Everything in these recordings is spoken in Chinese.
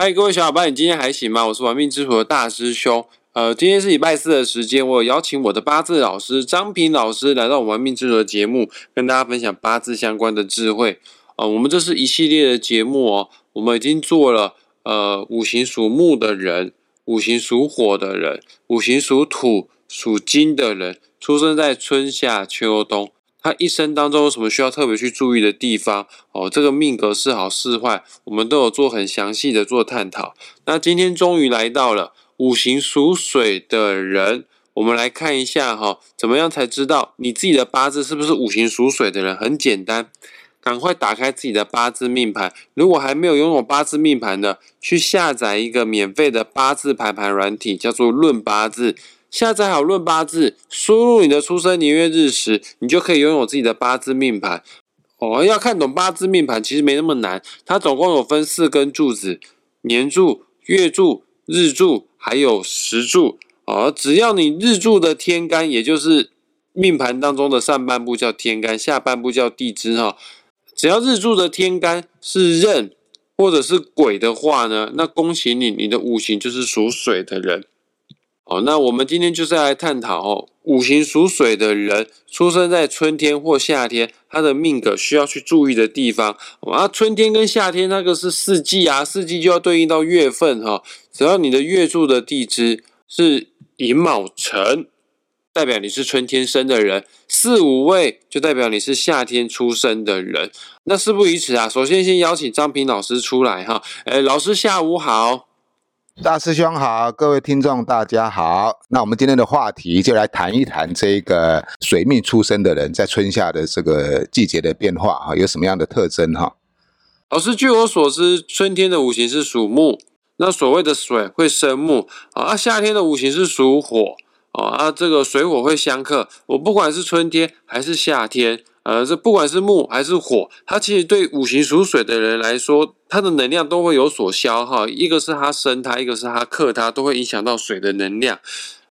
嗨，各位小伙伴，你今天还行吗？我是玩命之徒的大师兄。呃，今天是礼拜四的时间，我有邀请我的八字老师张平老师来到我玩命之徒的节目，跟大家分享八字相关的智慧。呃，我们这是一系列的节目哦，我们已经做了呃五行属木的人，五行属火的人，五行属土属金的人，出生在春夏秋冬。他一生当中有什么需要特别去注意的地方？哦，这个命格是好是坏，我们都有做很详细的做探讨。那今天终于来到了五行属水的人，我们来看一下哈，怎么样才知道你自己的八字是不是五行属水的人？很简单，赶快打开自己的八字命盘。如果还没有拥有八字命盘的，去下载一个免费的八字排盘软体，叫做《论八字》。下载好论八字，输入你的出生年月日时，你就可以拥有自己的八字命盘。哦，要看懂八字命盘其实没那么难，它总共有分四根柱子：年柱、月柱、日柱，还有时柱。哦，只要你日柱的天干，也就是命盘当中的上半部叫天干，下半部叫地支哈。只要日柱的天干是壬或者是癸的话呢，那恭喜你，你的五行就是属水的人。哦，那我们今天就是来探讨哦，五行属水的人出生在春天或夏天，他的命格需要去注意的地方。啊，春天跟夏天那个是四季啊，四季就要对应到月份哈。只要你的月柱的地支是寅卯辰，代表你是春天生的人；四五位就代表你是夏天出生的人。那事不宜迟啊，首先先邀请张平老师出来哈。哎，老师下午好。大师兄好，各位听众大家好。那我们今天的话题就来谈一谈这个水命出生的人在春夏的这个季节的变化哈，有什么样的特征哈？老师，据我所知，春天的五行是属木，那所谓的水会生木啊。夏天的五行是属火啊，这个水火会相克。我不管是春天还是夏天。呃，这不管是木还是火，它其实对五行属水的人来说，它的能量都会有所消耗。一个是它生它，一个是它克它，都会影响到水的能量。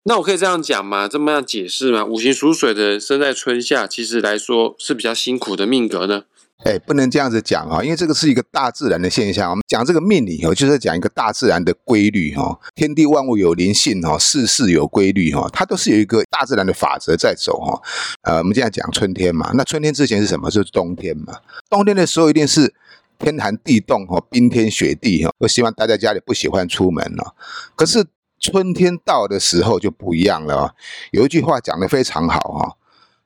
那我可以这样讲吗？这么样解释吗？五行属水的人生在春夏，其实来说是比较辛苦的命格呢？哎，不能这样子讲哈，因为这个是一个大自然的现象。我们讲这个命理哦，就是讲一个大自然的规律哈。天地万物有灵性哈，世事有规律哈，它都是有一个大自然的法则在走哈。呃，我们现在讲春天嘛，那春天之前是什么？就是冬天嘛。冬天的时候一定是天寒地冻哈，冰天雪地哈。我希望待在家里，不喜欢出门了。可是春天到的时候就不一样了。有一句话讲的非常好哈：“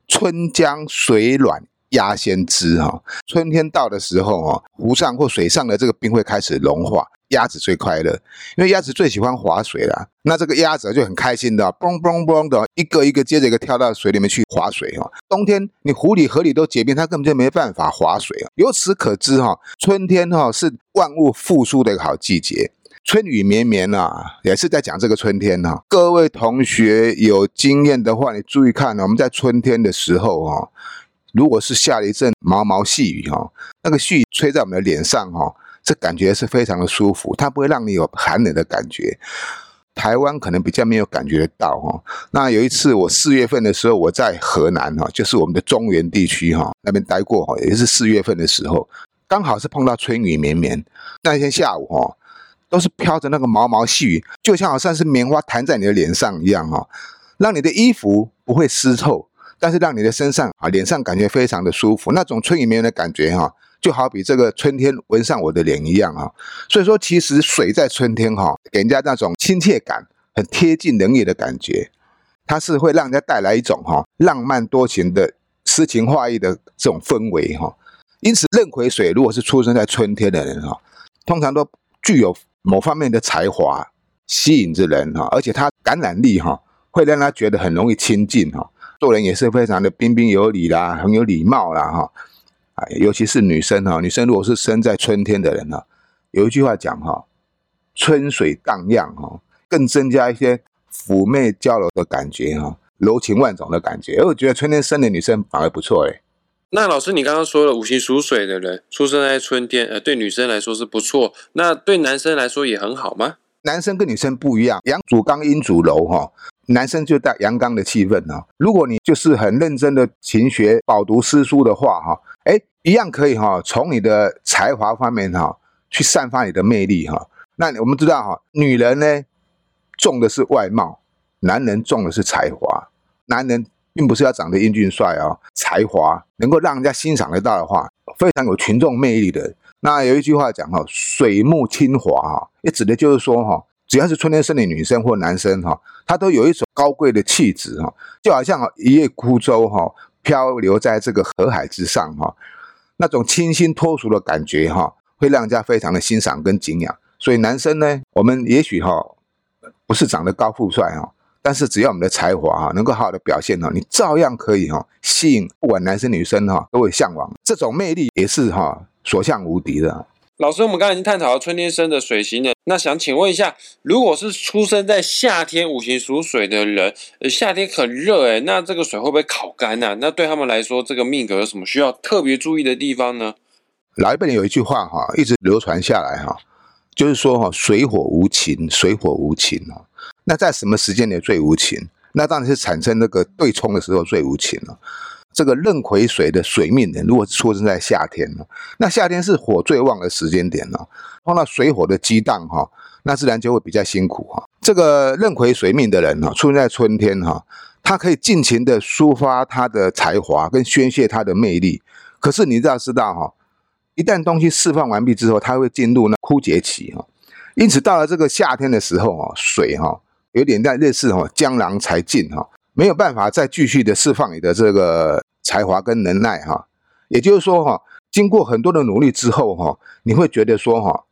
春江水暖。”鸭先知哈，春天到的时候哦，湖上或水上的这个冰会开始融化，鸭子最快乐，因为鸭子最喜欢划水了。那这个鸭子就很开心的，嘣嘣嘣的，一个一个接着一个跳到水里面去划水哈。冬天你湖里河里都结冰，它根本就没办法划水啊。由此可知哈，春天哈是万物复苏的一个好季节，春雨绵绵啊，也是在讲这个春天哈。各位同学有经验的话，你注意看，我们在春天的时候哈。如果是下了一阵毛毛细雨哈，那个细雨吹在我们的脸上哈，这感觉是非常的舒服，它不会让你有寒冷的感觉。台湾可能比较没有感觉得到哈。那有一次我四月份的时候，我在河南哈，就是我们的中原地区哈那边待过哈，也是四月份的时候，刚好是碰到春雨绵绵。那一天下午哈，都是飘着那个毛毛细雨，就像好像是棉花弹在你的脸上一样哈，让你的衣服不会湿透。但是让你的身上啊，脸上感觉非常的舒服，那种春雨绵绵的感觉哈，就好比这个春天吻上我的脸一样哈。所以说，其实水在春天哈，给人家那种亲切感，很贴近人意的感觉，它是会让人家带来一种哈浪漫多情的诗情画意的这种氛围哈。因此，壬癸水如果是出生在春天的人哈，通常都具有某方面的才华，吸引着人哈，而且他感染力哈，会让他觉得很容易亲近哈。做人也是非常的彬彬有礼啦，很有礼貌啦，哈，哎，尤其是女生哈，女生如果是生在春天的人呢，有一句话讲哈，春水荡漾哈，更增加一些妩媚娇柔的感觉哈，柔情万种的感觉。我觉得春天生的女生反而不错哎。那老师，你刚刚说了五行属水的人出生在春天，呃，对女生来说是不错，那对男生来说也很好吗？男生跟女生不一样，阳主刚，阴主柔哈。男生就带阳刚的气氛哈，如果你就是很认真的勤学饱读诗书的话哈，哎，一样可以哈，从你的才华方面哈去散发你的魅力哈，那我们知道哈，女人呢重的是外貌，男人重的是才华。男人并不是要长得英俊帅哦，才华能够让人家欣赏得到的话，非常有群众魅力的。那有一句话讲哈，水木清华哈，也指的就是说哈，只要是春天生的女生或男生哈，他都有一种高贵的气质哈，就好像一叶孤舟哈，漂流在这个河海之上哈，那种清新脱俗的感觉哈，会让人家非常的欣赏跟敬仰。所以男生呢，我们也许哈不是长得高富帅哈，但是只要我们的才华哈能够好好的表现哈，你照样可以哈吸引不管男生女生哈都会向往。这种魅力也是哈所向无敌的。老师，我们刚才已经探讨了春天生的水型了，那想请问一下，如果是出生在夏天五行属水的人，夏天很热诶，那这个水会不会烤干呢？那对他们来说，这个命格有什么需要特别注意的地方呢？老一辈人有一句话哈，一直流传下来哈。就是说哈，水火无情，水火无情啊。那在什么时间点最无情？那当然是产生那个对冲的时候最无情了。这个壬癸水的水命人，如果出生在夏天呢，那夏天是火最旺的时间点呢，碰到水火的激荡哈，那自然就会比较辛苦哈。这个壬癸水命的人哈，出生在春天哈，他可以尽情的抒发他的才华跟宣泄他的魅力。可是你知道知道哈？一旦东西释放完毕之后，它会进入那枯竭期哈，因此到了这个夏天的时候哈，水哈有点在类似哈江郎才尽哈，没有办法再继续的释放你的这个才华跟能耐哈。也就是说哈，经过很多的努力之后哈，你会觉得说哈，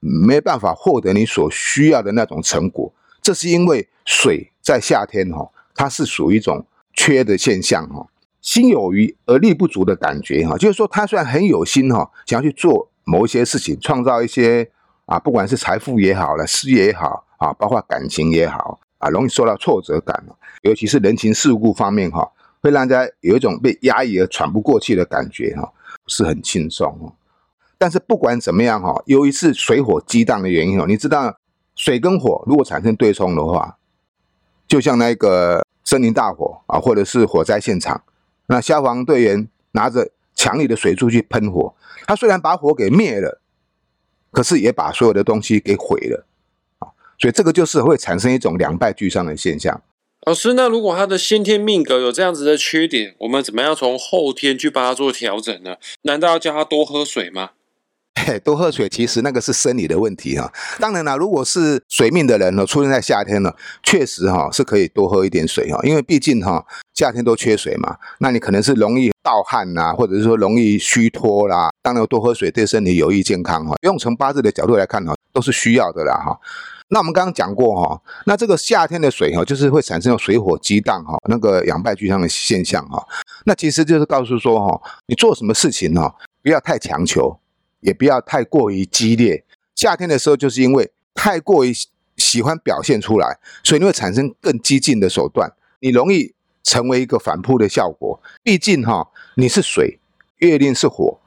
没办法获得你所需要的那种成果，这是因为水在夏天哈，它是属于一种缺的现象哈。心有余而力不足的感觉哈，就是说他虽然很有心哈，想要去做某一些事情，创造一些啊，不管是财富也好了，事业也好啊，包括感情也好啊，容易受到挫折感，尤其是人情世故方面哈，会让人家有一种被压抑而喘不过气的感觉哈，不是很轻松哦。但是不管怎么样哈，由于是水火激荡的原因哦，你知道水跟火如果产生对冲的话，就像那个森林大火啊，或者是火灾现场。那消防队员拿着强力的水柱去喷火，他虽然把火给灭了，可是也把所有的东西给毁了！所以这个就是会产生一种两败俱伤的现象。老师，那如果他的先天命格有这样子的缺点，我们怎么样从后天去帮他做调整呢？难道要叫他多喝水吗？嘿多喝水，其实那个是生理的问题哈。当然了，如果是水命的人呢，出生在夏天呢，确实哈是可以多喝一点水哈，因为毕竟哈夏天都缺水嘛。那你可能是容易盗汗呐，或者是说容易虚脱啦。当然多喝水对身体有益健康哈。用从八字的角度来看哈，都是需要的啦哈。那我们刚刚讲过哈，那这个夏天的水哈，就是会产生水火激荡哈，那个两败俱伤的现象哈。那其实就是告诉说哈，你做什么事情哈，不要太强求。也不要太过于激烈。夏天的时候，就是因为太过于喜欢表现出来，所以你会产生更激进的手段，你容易成为一个反扑的效果。毕竟哈，你是水，月令是火，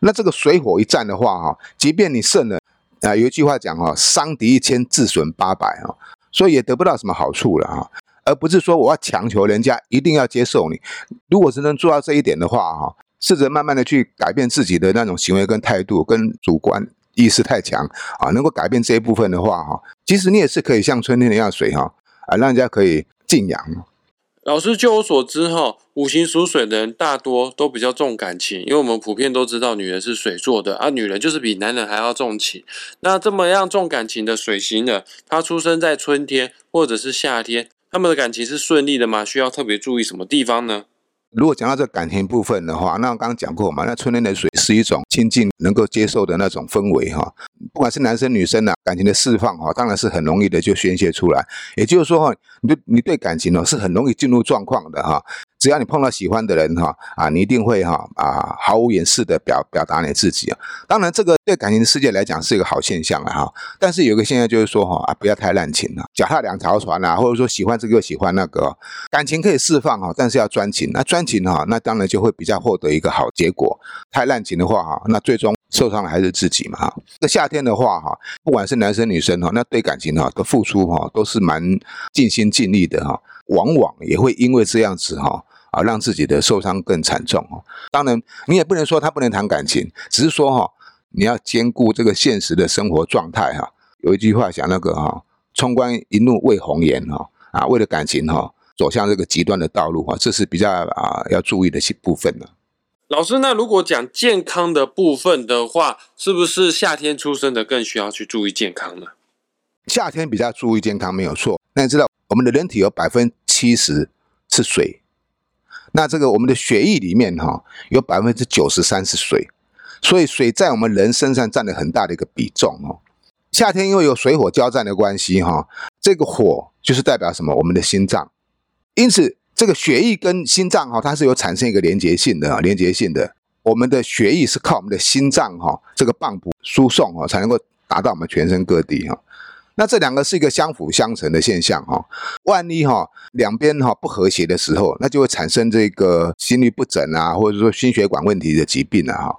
那这个水火一战的话哈，即便你胜了啊，有一句话讲哈，伤敌一千，自损八百啊，所以也得不到什么好处了哈。而不是说我要强求人家一定要接受你。如果是能做到这一点的话哈。试着慢慢的去改变自己的那种行为跟态度，跟主观意识太强啊，能够改变这一部分的话哈，其实你也是可以像春天一样水哈啊，让人家可以敬仰。老师，就我所知哈，五行属水的人大多都比较重感情，因为我们普遍都知道女人是水做的，而女人就是比男人还要重情。那这么样重感情的水型的，他出生在春天或者是夏天，他们的感情是顺利的吗？需要特别注意什么地方呢？如果讲到这感情部分的话，那我刚刚讲过嘛，那春天的水是一种亲近、能够接受的那种氛围哈。不管是男生女生呢，感情的释放哈，当然是很容易的就宣泄出来。也就是说哈，你对你对感情呢是很容易进入状况的哈。只要你碰到喜欢的人哈，啊，你一定会哈啊毫无掩饰的表表达你自己啊。当然，这个对感情世界来讲是一个好现象啊哈。但是有个现象就是说哈啊，不要太滥情了，脚踏两条船啊，或者说喜欢这个喜欢那个，感情可以释放哈，但是要专情。那专情哈，那当然就会比较获得一个好结果。太滥情的话哈，那最终受伤的还是自己嘛哈。这夏天的话哈，不管是男生女生哈，那对感情哈的付出哈都是蛮尽心尽力的哈，往往也会因为这样子哈。啊，让自己的受伤更惨重哦。当然，你也不能说他不能谈感情，只是说哈，你要兼顾这个现实的生活状态哈。有一句话讲那个哈，冲冠一怒为红颜哈啊，为了感情哈，走向这个极端的道路哈，这是比较啊要注意的些部分了。老师，那如果讲健康的部分的话，是不是夏天出生的更需要去注意健康呢？夏天比较注意健康没有错。那你知道我们的人体有百分之七十是水，那这个我们的血液里面哈有百分之九十三是水，所以水在我们人身上占了很大的一个比重哦。夏天因为有水火交战的关系哈，这个火就是代表什么？我们的心脏，因此。这个血液跟心脏哈，它是有产生一个连接性的啊，连接性的。我们的血液是靠我们的心脏哈，这个泵补输送哈，才能够达到我们全身各地哈。那这两个是一个相辅相成的现象哈。万一哈两边哈不和谐的时候，那就会产生这个心律不整啊，或者说心血管问题的疾病了哈。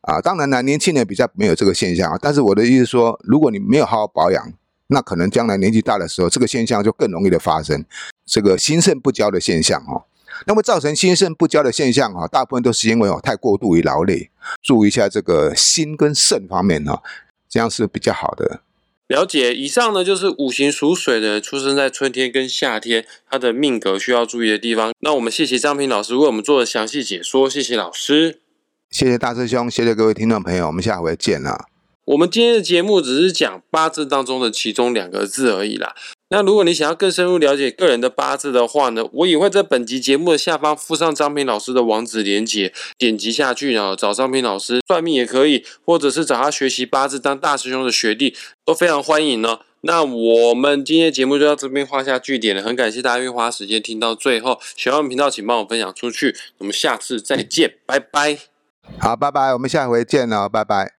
啊，当然呢，年轻人比较没有这个现象啊。但是我的意思说，如果你没有好好保养，那可能将来年纪大的时候，这个现象就更容易的发生。这个心肾不交的现象哈，那么造成心肾不交的现象哈，大部分都是因为哦太过度于劳累。注意一下这个心跟肾方面哈，这样是比较好的。了解，以上呢就是五行属水的出生在春天跟夏天，他的命格需要注意的地方。那我们谢谢张平老师为我们做的详细解说，谢谢老师，谢谢大师兄，谢谢各位听众朋友，我们下回见了。我们今天的节目只是讲八字当中的其中两个字而已啦。那如果你想要更深入了解个人的八字的话呢，我也会在本集节目的下方附上张平老师的网址连接，点击下去然后找张平老师算命也可以，或者是找他学习八字当大师兄的学弟都非常欢迎呢。那我们今天节目就到这边画下句点了，很感谢大家愿意花时间听到最后，喜欢我们频道请帮我分享出去，我们下次再见，拜拜。好，拜拜，我们下回见哦，拜拜。